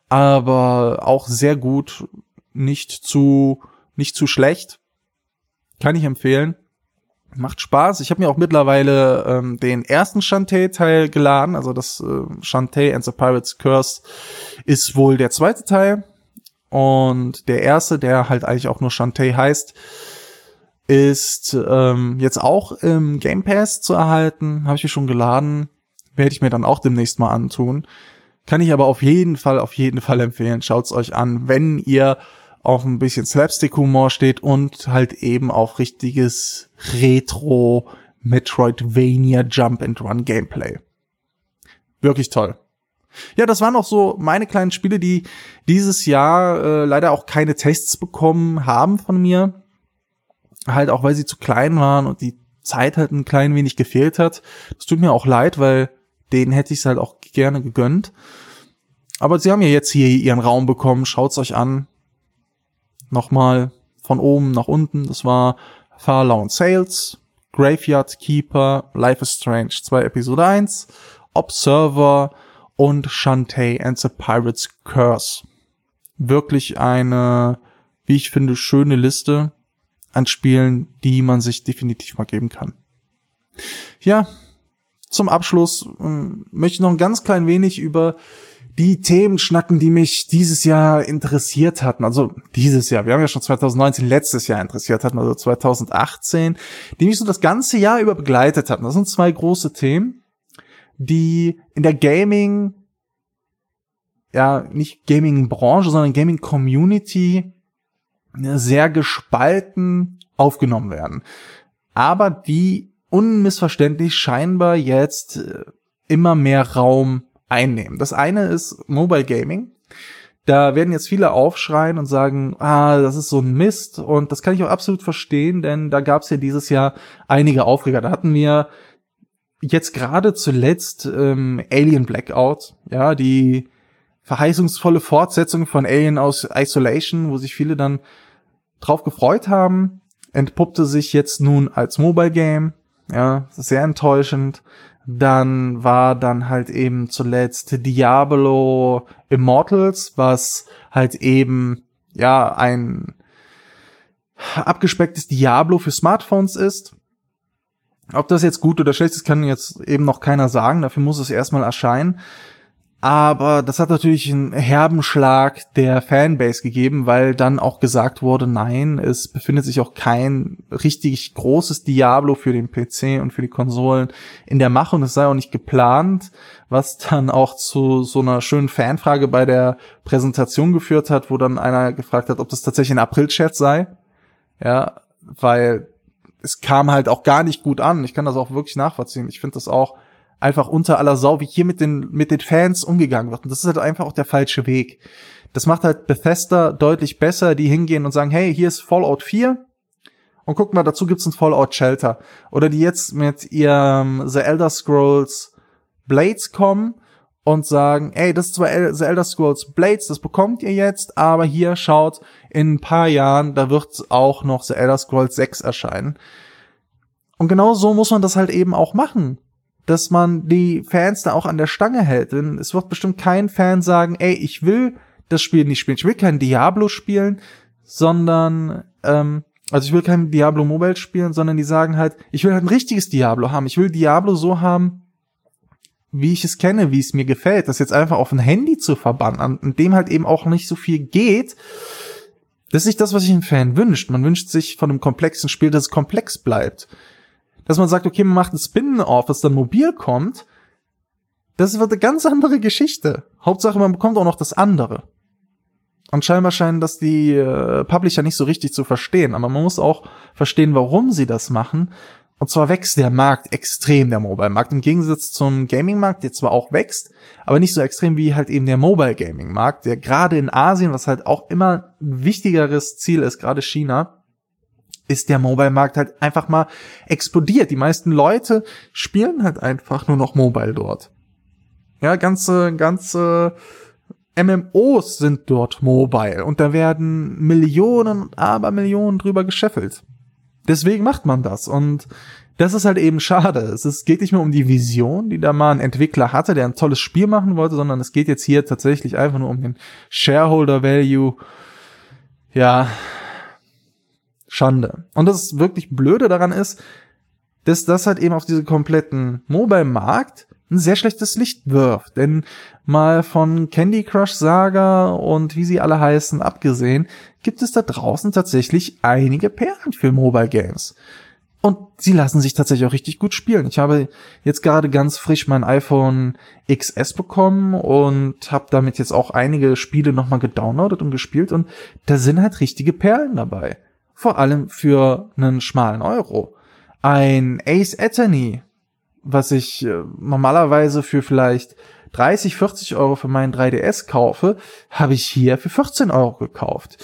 aber auch sehr gut, nicht zu, nicht zu schlecht. Kann ich empfehlen. Macht Spaß. Ich habe mir auch mittlerweile ähm, den ersten Shantae-Teil geladen. Also das äh, Shantae and the Pirates Curse ist wohl der zweite Teil. Und der erste, der halt eigentlich auch nur Shantae heißt, ist ähm, jetzt auch im Game Pass zu erhalten. Habe ich mir schon geladen. Werde ich mir dann auch demnächst mal antun. Kann ich aber auf jeden Fall, auf jeden Fall empfehlen. Schaut's euch an, wenn ihr auf ein bisschen Slapstick-Humor steht und halt eben auf richtiges Retro Metroidvania Jump and Run Gameplay. Wirklich toll. Ja, das waren auch so meine kleinen Spiele, die dieses Jahr äh, leider auch keine Tests bekommen haben von mir. Halt auch, weil sie zu klein waren und die Zeit halt ein klein wenig gefehlt hat. Das tut mir auch leid, weil denen hätte ich es halt auch gerne gegönnt. Aber sie haben ja jetzt hier ihren Raum bekommen. Schaut's euch an nochmal von oben nach unten. Das war Farlawn Sales, Graveyard Keeper, Life is Strange 2 Episode 1, Observer und Shantae and the Pirates Curse. Wirklich eine, wie ich finde, schöne Liste an Spielen, die man sich definitiv mal geben kann. Ja, zum Abschluss ähm, möchte ich noch ein ganz klein wenig über die Themen schnacken, die mich dieses Jahr interessiert hatten. Also dieses Jahr, wir haben ja schon 2019 letztes Jahr interessiert hatten, also 2018, die mich so das ganze Jahr über begleitet hatten. Das sind zwei große Themen, die in der Gaming, ja, nicht Gaming-Branche, sondern Gaming-Community sehr gespalten aufgenommen werden. Aber die unmissverständlich scheinbar jetzt immer mehr Raum einnehmen. Das eine ist Mobile Gaming. Da werden jetzt viele aufschreien und sagen, ah, das ist so ein Mist. Und das kann ich auch absolut verstehen, denn da gab es ja dieses Jahr einige Aufreger. Da hatten wir jetzt gerade zuletzt ähm, Alien Blackout, ja, die verheißungsvolle Fortsetzung von Alien aus Isolation, wo sich viele dann drauf gefreut haben, entpuppte sich jetzt nun als Mobile Game. Ja, sehr enttäuschend. Dann war dann halt eben zuletzt Diablo Immortals, was halt eben, ja, ein abgespecktes Diablo für Smartphones ist. Ob das jetzt gut oder schlecht ist, kann jetzt eben noch keiner sagen. Dafür muss es erstmal erscheinen. Aber das hat natürlich einen herben Schlag der Fanbase gegeben, weil dann auch gesagt wurde, nein, es befindet sich auch kein richtig großes Diablo für den PC und für die Konsolen in der Mache und es sei auch nicht geplant, was dann auch zu so einer schönen Fanfrage bei der Präsentation geführt hat, wo dann einer gefragt hat, ob das tatsächlich ein April-Chat sei. Ja, weil es kam halt auch gar nicht gut an. Ich kann das auch wirklich nachvollziehen. Ich finde das auch einfach unter aller Sau, wie hier mit den, mit den Fans umgegangen wird. Und das ist halt einfach auch der falsche Weg. Das macht halt Bethesda deutlich besser, die hingehen und sagen, hey, hier ist Fallout 4. Und guck mal, dazu gibt's ein Fallout Shelter. Oder die jetzt mit ihrem The Elder Scrolls Blades kommen und sagen, ey, das ist zwar The Elder Scrolls Blades, das bekommt ihr jetzt, aber hier schaut, in ein paar Jahren, da wird auch noch The Elder Scrolls 6 erscheinen. Und genau so muss man das halt eben auch machen dass man die Fans da auch an der Stange hält. Denn es wird bestimmt kein Fan sagen, ey, ich will das Spiel nicht spielen. Ich will kein Diablo spielen, sondern, ähm, also ich will kein Diablo Mobile spielen, sondern die sagen halt, ich will halt ein richtiges Diablo haben. Ich will Diablo so haben, wie ich es kenne, wie es mir gefällt, das jetzt einfach auf ein Handy zu verbannen, an dem halt eben auch nicht so viel geht, das ist nicht das, was sich ein Fan wünscht. Man wünscht sich von einem komplexen Spiel, dass es komplex bleibt. Dass man sagt, okay, man macht ein Spin-off, was dann mobil kommt, das wird eine ganz andere Geschichte. Hauptsache, man bekommt auch noch das andere. Und scheinbar scheinen das die äh, Publisher nicht so richtig zu verstehen. Aber man muss auch verstehen, warum sie das machen. Und zwar wächst der Markt extrem, der Mobile-Markt. Im Gegensatz zum Gaming-Markt, der zwar auch wächst, aber nicht so extrem wie halt eben der Mobile-Gaming-Markt, der gerade in Asien, was halt auch immer ein wichtigeres Ziel ist, gerade China, ist der Mobile-Markt halt einfach mal explodiert. Die meisten Leute spielen halt einfach nur noch Mobile dort. Ja, ganze, ganze MMOs sind dort mobile und da werden Millionen und Abermillionen drüber gescheffelt. Deswegen macht man das und das ist halt eben schade. Es geht nicht mehr um die Vision, die da mal ein Entwickler hatte, der ein tolles Spiel machen wollte, sondern es geht jetzt hier tatsächlich einfach nur um den Shareholder Value. Ja, Schande. Und das wirklich Blöde daran ist, dass das halt eben auf diese kompletten Mobile-Markt ein sehr schlechtes Licht wirft. Denn mal von Candy Crush Saga und wie sie alle heißen abgesehen, gibt es da draußen tatsächlich einige Perlen für Mobile Games. Und sie lassen sich tatsächlich auch richtig gut spielen. Ich habe jetzt gerade ganz frisch mein iPhone XS bekommen und habe damit jetzt auch einige Spiele nochmal gedownloadet und gespielt und da sind halt richtige Perlen dabei. Vor allem für einen schmalen Euro. Ein Ace Attorney was ich äh, normalerweise für vielleicht 30, 40 Euro für meinen 3DS kaufe, habe ich hier für 14 Euro gekauft.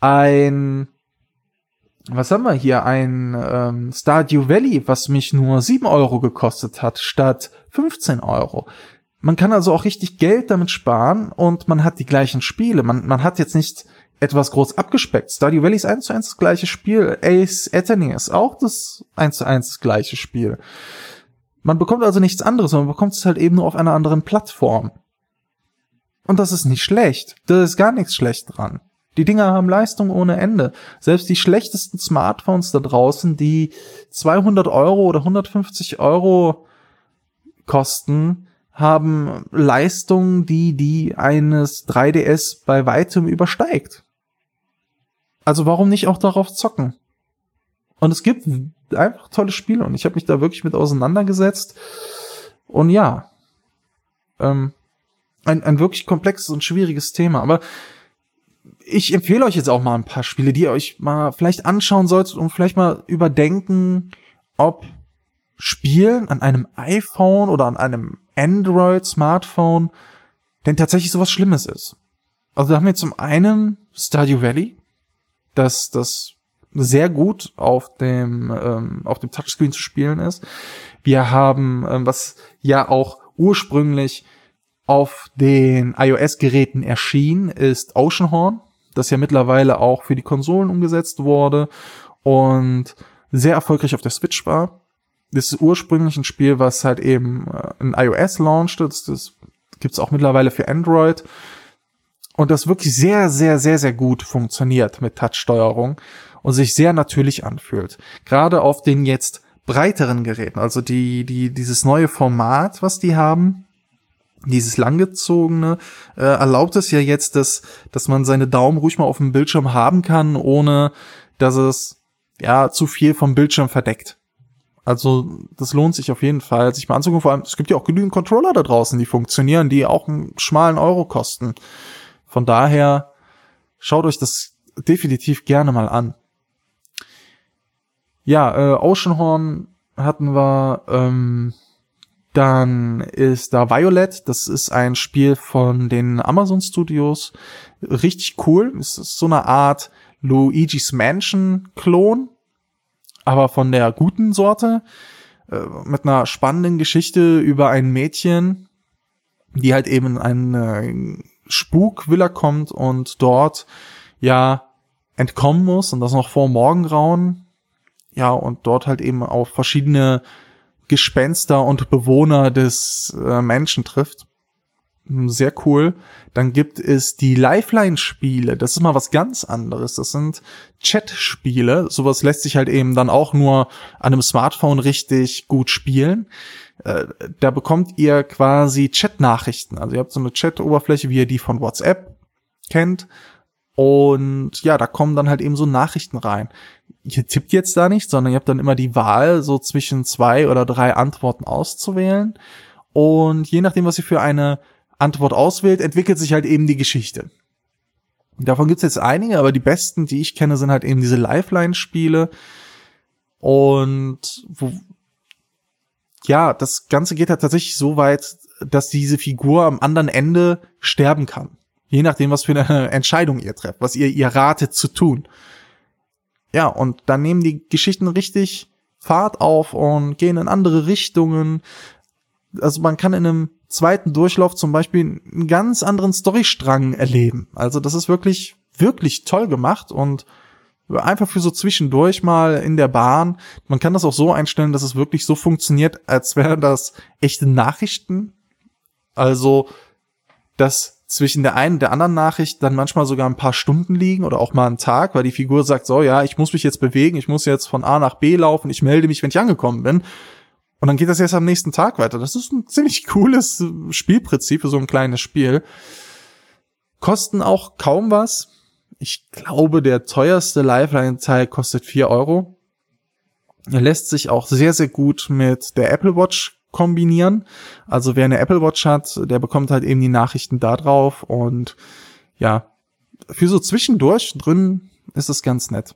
Ein, was haben wir hier? Ein ähm, Stardew Valley, was mich nur 7 Euro gekostet hat, statt 15 Euro. Man kann also auch richtig Geld damit sparen und man hat die gleichen Spiele. Man, man hat jetzt nicht etwas groß abgespeckt. Stardew Valley ist eins zu eins das gleiche Spiel. Ace Attorney ist auch das eins zu eins das gleiche Spiel. Man bekommt also nichts anderes, man bekommt es halt eben nur auf einer anderen Plattform. Und das ist nicht schlecht. Da ist gar nichts schlecht dran. Die Dinger haben Leistung ohne Ende. Selbst die schlechtesten Smartphones da draußen, die 200 Euro oder 150 Euro kosten, haben Leistung, die die eines 3DS bei weitem übersteigt. Also warum nicht auch darauf zocken? Und es gibt einfach tolle Spiele und ich habe mich da wirklich mit auseinandergesetzt. Und ja, ähm, ein, ein wirklich komplexes und schwieriges Thema. Aber ich empfehle euch jetzt auch mal ein paar Spiele, die ihr euch mal vielleicht anschauen solltet und vielleicht mal überdenken, ob Spielen an einem iPhone oder an einem Android-Smartphone denn tatsächlich sowas Schlimmes ist. Also da haben wir zum einen Stardew Valley, das das sehr gut auf dem ähm, auf dem Touchscreen zu spielen ist. Wir haben ähm, was ja auch ursprünglich auf den iOS-Geräten erschien, ist Oceanhorn, das ja mittlerweile auch für die Konsolen umgesetzt wurde und sehr erfolgreich auf der Switch war. Das ist ursprünglich ein Spiel, was halt eben äh, ein iOS launchte. Das, das gibt's auch mittlerweile für Android. Und das wirklich sehr, sehr, sehr, sehr gut funktioniert mit Touch-Steuerung und sich sehr natürlich anfühlt. Gerade auf den jetzt breiteren Geräten, also die, die, dieses neue Format, was die haben, dieses langgezogene, äh, erlaubt es ja jetzt, dass, dass man seine Daumen ruhig mal auf dem Bildschirm haben kann, ohne dass es ja zu viel vom Bildschirm verdeckt. Also das lohnt sich auf jeden Fall, sich mal anzugucken. Vor allem, es gibt ja auch genügend Controller da draußen, die funktionieren, die auch einen schmalen Euro kosten. Von daher schaut euch das definitiv gerne mal an. Ja, äh, Oceanhorn hatten wir. Ähm, dann ist da Violet. Das ist ein Spiel von den Amazon Studios. Richtig cool. Es ist so eine Art Luigi's Mansion Klon, aber von der guten Sorte. Äh, mit einer spannenden Geschichte über ein Mädchen, die halt eben in eine Spukvilla kommt und dort ja entkommen muss und das noch vor Morgengrauen ja, und dort halt eben auf verschiedene Gespenster und Bewohner des äh, Menschen trifft. Sehr cool. Dann gibt es die Lifeline-Spiele. Das ist mal was ganz anderes. Das sind Chat-Spiele. Sowas lässt sich halt eben dann auch nur an einem Smartphone richtig gut spielen. Äh, da bekommt ihr quasi Chat-Nachrichten. Also ihr habt so eine Chat-Oberfläche, wie ihr die von WhatsApp kennt. Und ja, da kommen dann halt eben so Nachrichten rein. Ihr tippt jetzt da nicht, sondern ihr habt dann immer die Wahl, so zwischen zwei oder drei Antworten auszuwählen. Und je nachdem, was ihr für eine Antwort auswählt, entwickelt sich halt eben die Geschichte. Davon gibt's jetzt einige, aber die besten, die ich kenne, sind halt eben diese Lifeline-Spiele. Und wo, ja, das Ganze geht halt tatsächlich so weit, dass diese Figur am anderen Ende sterben kann. Je nachdem, was für eine Entscheidung ihr trefft, was ihr ihr ratet zu tun. Ja, und dann nehmen die Geschichten richtig Fahrt auf und gehen in andere Richtungen. Also man kann in einem zweiten Durchlauf zum Beispiel einen ganz anderen Storystrang erleben. Also das ist wirklich, wirklich toll gemacht und einfach für so zwischendurch mal in der Bahn. Man kann das auch so einstellen, dass es wirklich so funktioniert, als wären das echte Nachrichten. Also, dass zwischen der einen und der anderen Nachricht dann manchmal sogar ein paar Stunden liegen oder auch mal einen Tag, weil die Figur sagt so, ja, ich muss mich jetzt bewegen, ich muss jetzt von A nach B laufen, ich melde mich, wenn ich angekommen bin. Und dann geht das jetzt am nächsten Tag weiter. Das ist ein ziemlich cooles Spielprinzip für so ein kleines Spiel. Kosten auch kaum was. Ich glaube, der teuerste Lifeline-Teil kostet vier Euro. Er lässt sich auch sehr, sehr gut mit der Apple Watch kombinieren. Also wer eine Apple Watch hat, der bekommt halt eben die Nachrichten da drauf und ja, für so zwischendurch drin ist es ganz nett.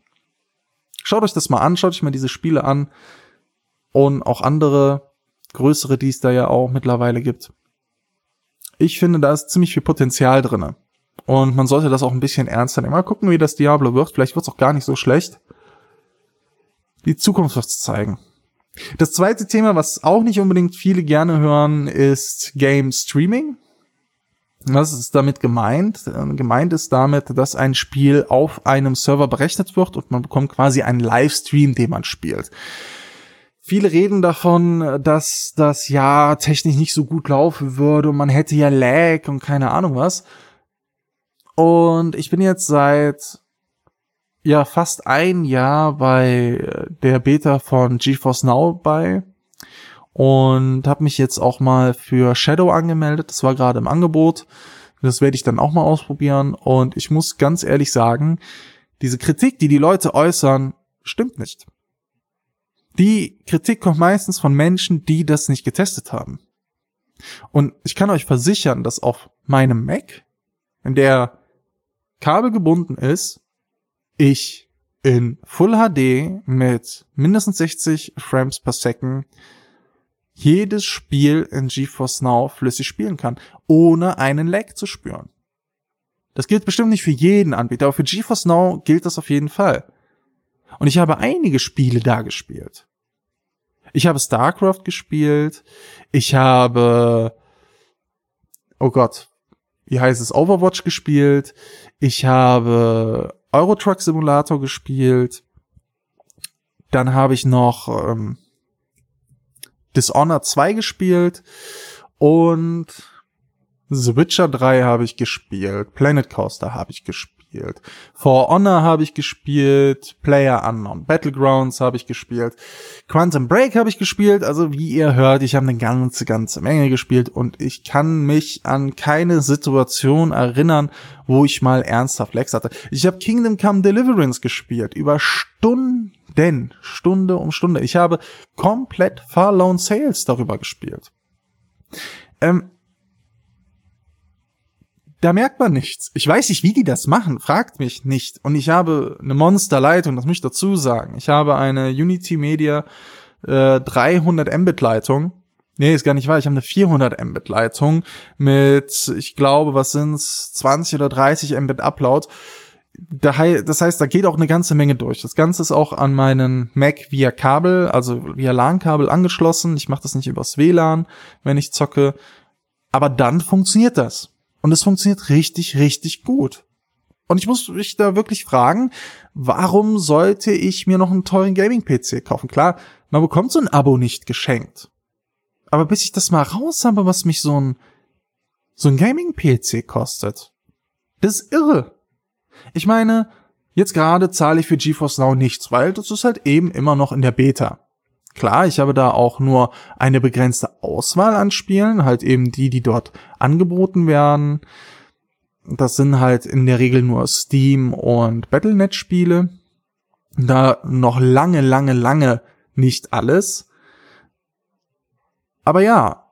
Schaut euch das mal an, schaut euch mal diese Spiele an und auch andere größere, die es da ja auch mittlerweile gibt. Ich finde, da ist ziemlich viel Potenzial drinne. Und man sollte das auch ein bisschen ernster nehmen. Mal gucken, wie das Diablo wird. Vielleicht wird es auch gar nicht so schlecht. Die Zukunft wird zeigen. Das zweite Thema, was auch nicht unbedingt viele gerne hören, ist Game Streaming. Was ist damit gemeint? Ähm, gemeint ist damit, dass ein Spiel auf einem Server berechnet wird und man bekommt quasi einen Livestream, den man spielt. Viele reden davon, dass das ja technisch nicht so gut laufen würde und man hätte ja Lag und keine Ahnung was. Und ich bin jetzt seit ja fast ein Jahr bei der Beta von GeForce Now bei und habe mich jetzt auch mal für Shadow angemeldet. Das war gerade im Angebot. Das werde ich dann auch mal ausprobieren und ich muss ganz ehrlich sagen, diese Kritik, die die Leute äußern, stimmt nicht. Die Kritik kommt meistens von Menschen, die das nicht getestet haben. Und ich kann euch versichern, dass auf meinem Mac, in der Kabel gebunden ist, ich in Full HD mit mindestens 60 Frames per Second jedes Spiel in GeForce Now flüssig spielen kann, ohne einen Lag zu spüren. Das gilt bestimmt nicht für jeden Anbieter, aber für GeForce Now gilt das auf jeden Fall. Und ich habe einige Spiele da gespielt. Ich habe StarCraft gespielt. Ich habe, oh Gott, wie heißt es, Overwatch gespielt. Ich habe Euro Truck Simulator gespielt. Dann habe ich noch ähm, Dishonored 2 gespielt und The Witcher 3 habe ich gespielt, Planet Coaster habe ich gespielt gespielt. For Honor habe ich gespielt, Player Unknown Battlegrounds habe ich gespielt, Quantum Break habe ich gespielt, also wie ihr hört, ich habe eine ganze, ganze Menge gespielt und ich kann mich an keine Situation erinnern, wo ich mal ernsthaft Lex hatte. Ich habe Kingdom Come Deliverance gespielt, über Stunden, Stunde um Stunde. Ich habe komplett Far Lone Sales darüber gespielt. Ähm, da merkt man nichts. Ich weiß nicht, wie die das machen, fragt mich nicht. Und ich habe eine Monsterleitung, das muss ich dazu sagen. Ich habe eine Unity Media äh, 300 Mbit Leitung. Nee, ist gar nicht wahr. Ich habe eine 400 Mbit Leitung mit, ich glaube, was sind's, 20 oder 30 Mbit Upload. Das heißt, da geht auch eine ganze Menge durch. Das Ganze ist auch an meinen Mac via Kabel, also via LAN-Kabel angeschlossen. Ich mache das nicht übers WLAN, wenn ich zocke. Aber dann funktioniert das. Und es funktioniert richtig, richtig gut. Und ich muss mich da wirklich fragen, warum sollte ich mir noch einen teuren Gaming-PC kaufen? Klar, man bekommt so ein Abo nicht geschenkt. Aber bis ich das mal raus habe, was mich so ein so ein Gaming-PC kostet. Das ist irre. Ich meine, jetzt gerade zahle ich für GeForce Now nichts, weil das ist halt eben immer noch in der Beta. Klar, ich habe da auch nur eine begrenzte Auswahl an Spielen, halt eben die, die dort angeboten werden. Das sind halt in der Regel nur Steam und Battlenet Spiele. Da noch lange, lange, lange nicht alles. Aber ja,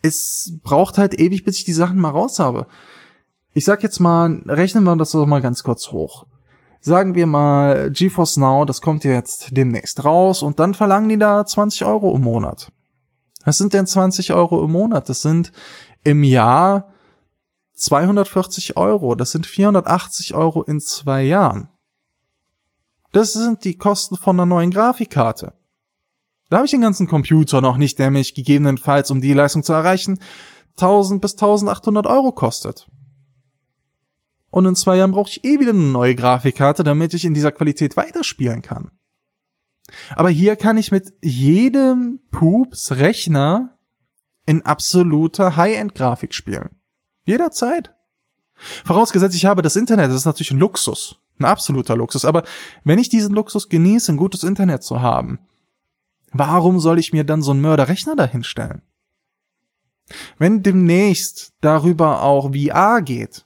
es braucht halt ewig, bis ich die Sachen mal raus habe. Ich sag jetzt mal, rechnen wir das doch mal ganz kurz hoch sagen wir mal, GeForce Now, das kommt jetzt demnächst raus und dann verlangen die da 20 Euro im Monat. Was sind denn 20 Euro im Monat? Das sind im Jahr 240 Euro. Das sind 480 Euro in zwei Jahren. Das sind die Kosten von einer neuen Grafikkarte. Da habe ich den ganzen Computer noch nicht, der mich gegebenenfalls, um die Leistung zu erreichen, 1000 bis 1800 Euro kostet. Und in zwei Jahren brauche ich eh wieder eine neue Grafikkarte, damit ich in dieser Qualität weiterspielen kann. Aber hier kann ich mit jedem Pups Rechner in absoluter High-End-Grafik spielen. Jederzeit. Vorausgesetzt, ich habe das Internet, das ist natürlich ein Luxus. Ein absoluter Luxus. Aber wenn ich diesen Luxus genieße, ein gutes Internet zu haben, warum soll ich mir dann so einen Mörderrechner dahinstellen? Wenn demnächst darüber auch VR geht,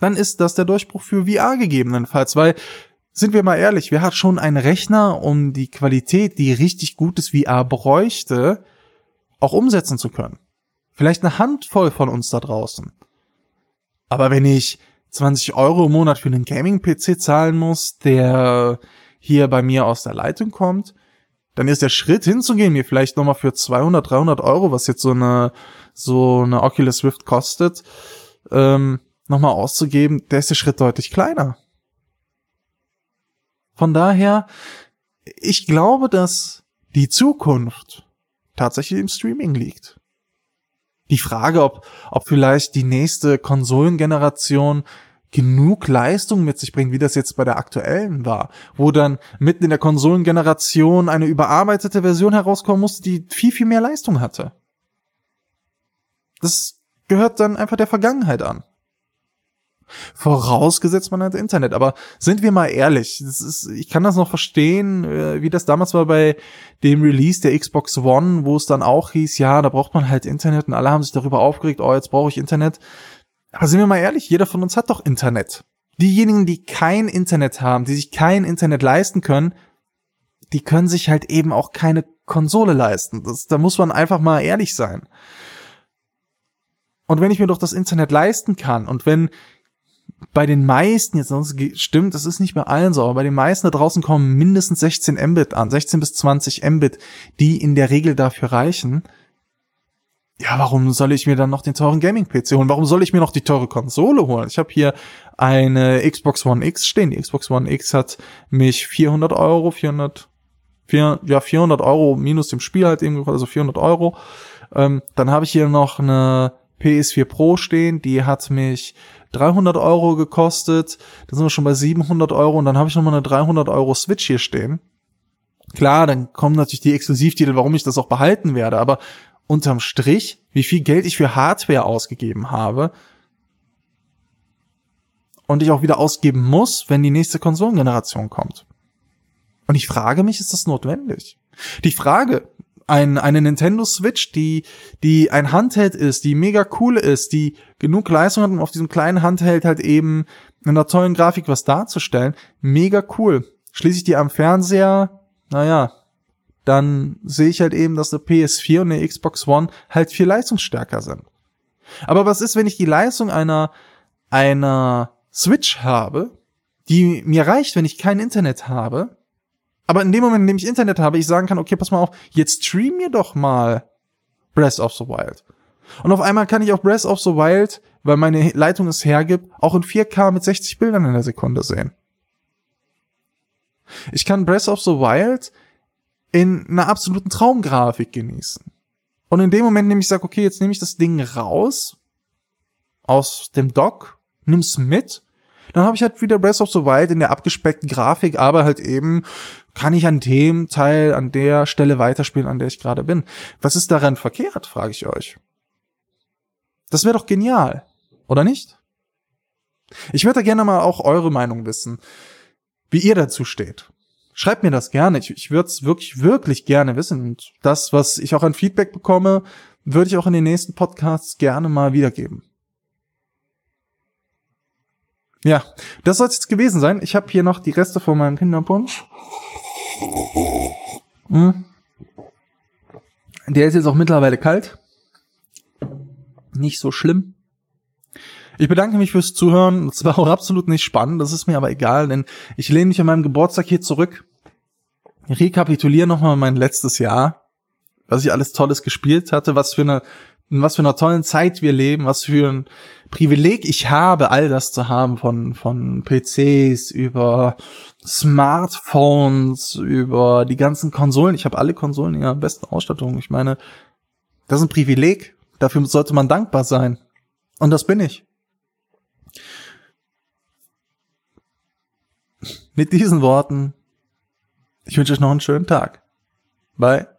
dann ist das der Durchbruch für VR gegebenenfalls, weil sind wir mal ehrlich, wer hat schon einen Rechner, um die Qualität, die richtig gutes VR bräuchte, auch umsetzen zu können? Vielleicht eine Handvoll von uns da draußen. Aber wenn ich 20 Euro im Monat für einen Gaming-PC zahlen muss, der hier bei mir aus der Leitung kommt, dann ist der Schritt hinzugehen, mir vielleicht nochmal für 200, 300 Euro, was jetzt so eine, so eine Oculus Rift kostet, ähm, nochmal auszugeben, der ist der Schritt deutlich kleiner. Von daher, ich glaube, dass die Zukunft tatsächlich im Streaming liegt. Die Frage, ob, ob vielleicht die nächste Konsolengeneration genug Leistung mit sich bringt, wie das jetzt bei der aktuellen war, wo dann mitten in der Konsolengeneration eine überarbeitete Version herauskommen musste, die viel, viel mehr Leistung hatte. Das gehört dann einfach der Vergangenheit an. Vorausgesetzt man hat Internet. Aber sind wir mal ehrlich, das ist, ich kann das noch verstehen, äh, wie das damals war bei dem Release der Xbox One, wo es dann auch hieß, ja, da braucht man halt Internet und alle haben sich darüber aufgeregt, oh, jetzt brauche ich Internet. Aber sind wir mal ehrlich, jeder von uns hat doch Internet. Diejenigen, die kein Internet haben, die sich kein Internet leisten können, die können sich halt eben auch keine Konsole leisten. Das, da muss man einfach mal ehrlich sein. Und wenn ich mir doch das Internet leisten kann und wenn bei den meisten, jetzt sonst stimmt, das ist nicht bei allen so, aber bei den meisten da draußen kommen mindestens 16 Mbit an, 16 bis 20 Mbit, die in der Regel dafür reichen. Ja, warum soll ich mir dann noch den teuren Gaming-PC holen? Warum soll ich mir noch die teure Konsole holen? Ich habe hier eine Xbox One X stehen. Die Xbox One X hat mich 400 Euro, 400, 4, ja 400 Euro minus dem Spiel halt eben, also 400 Euro. Ähm, dann habe ich hier noch eine PS4 Pro stehen, die hat mich 300 Euro gekostet. Da sind wir schon bei 700 Euro und dann habe ich nochmal eine 300 Euro Switch hier stehen. Klar, dann kommen natürlich die Exklusivtitel, warum ich das auch behalten werde, aber unterm Strich, wie viel Geld ich für Hardware ausgegeben habe und ich auch wieder ausgeben muss, wenn die nächste Konsolengeneration kommt. Und ich frage mich, ist das notwendig? Die Frage, ein, eine Nintendo Switch, die, die ein Handheld ist, die mega cool ist, die genug Leistung hat, um auf diesem kleinen Handheld halt eben in einer tollen Grafik was darzustellen. Mega cool. Schließe ich die am Fernseher, naja, dann sehe ich halt eben, dass eine PS4 und eine Xbox One halt viel leistungsstärker sind. Aber was ist, wenn ich die Leistung einer, einer Switch habe, die mir reicht, wenn ich kein Internet habe, aber in dem Moment, in dem ich Internet habe, ich sagen kann, okay, pass mal auf, jetzt stream mir doch mal Breath of the Wild. Und auf einmal kann ich auch Breath of the Wild, weil meine Leitung es hergibt, auch in 4K mit 60 Bildern in der Sekunde sehen. Ich kann Breath of the Wild in einer absoluten Traumgrafik genießen. Und in dem Moment, in dem ich sage, okay, jetzt nehme ich das Ding raus aus dem Dock, nimm's mit, dann habe ich halt wieder Breath of the Wild in der abgespeckten Grafik, aber halt eben kann ich an dem Teil, an der Stelle weiterspielen, an der ich gerade bin. Was ist daran verkehrt, frage ich euch. Das wäre doch genial, oder nicht? Ich würde da gerne mal auch eure Meinung wissen, wie ihr dazu steht. Schreibt mir das gerne. Ich, ich würde es wirklich, wirklich gerne wissen. Und das, was ich auch an Feedback bekomme, würde ich auch in den nächsten Podcasts gerne mal wiedergeben. Ja, das soll es jetzt gewesen sein. Ich habe hier noch die Reste von meinem Kinderpunsch. Hm. Der ist jetzt auch mittlerweile kalt. Nicht so schlimm. Ich bedanke mich fürs Zuhören. Es war auch absolut nicht spannend, das ist mir aber egal, denn ich lehne mich an meinem Geburtstag hier zurück. Rekapituliere nochmal mein letztes Jahr, was ich alles Tolles gespielt hatte, was für eine, in was für einer tollen Zeit wir leben, was für ein Privileg ich habe, all das zu haben, von, von PCs über Smartphones, über die ganzen Konsolen. Ich habe alle Konsolen in ihrer besten Ausstattung. Ich meine, das ist ein Privileg. Dafür sollte man dankbar sein. Und das bin ich. Mit diesen Worten, ich wünsche euch noch einen schönen Tag. Bye.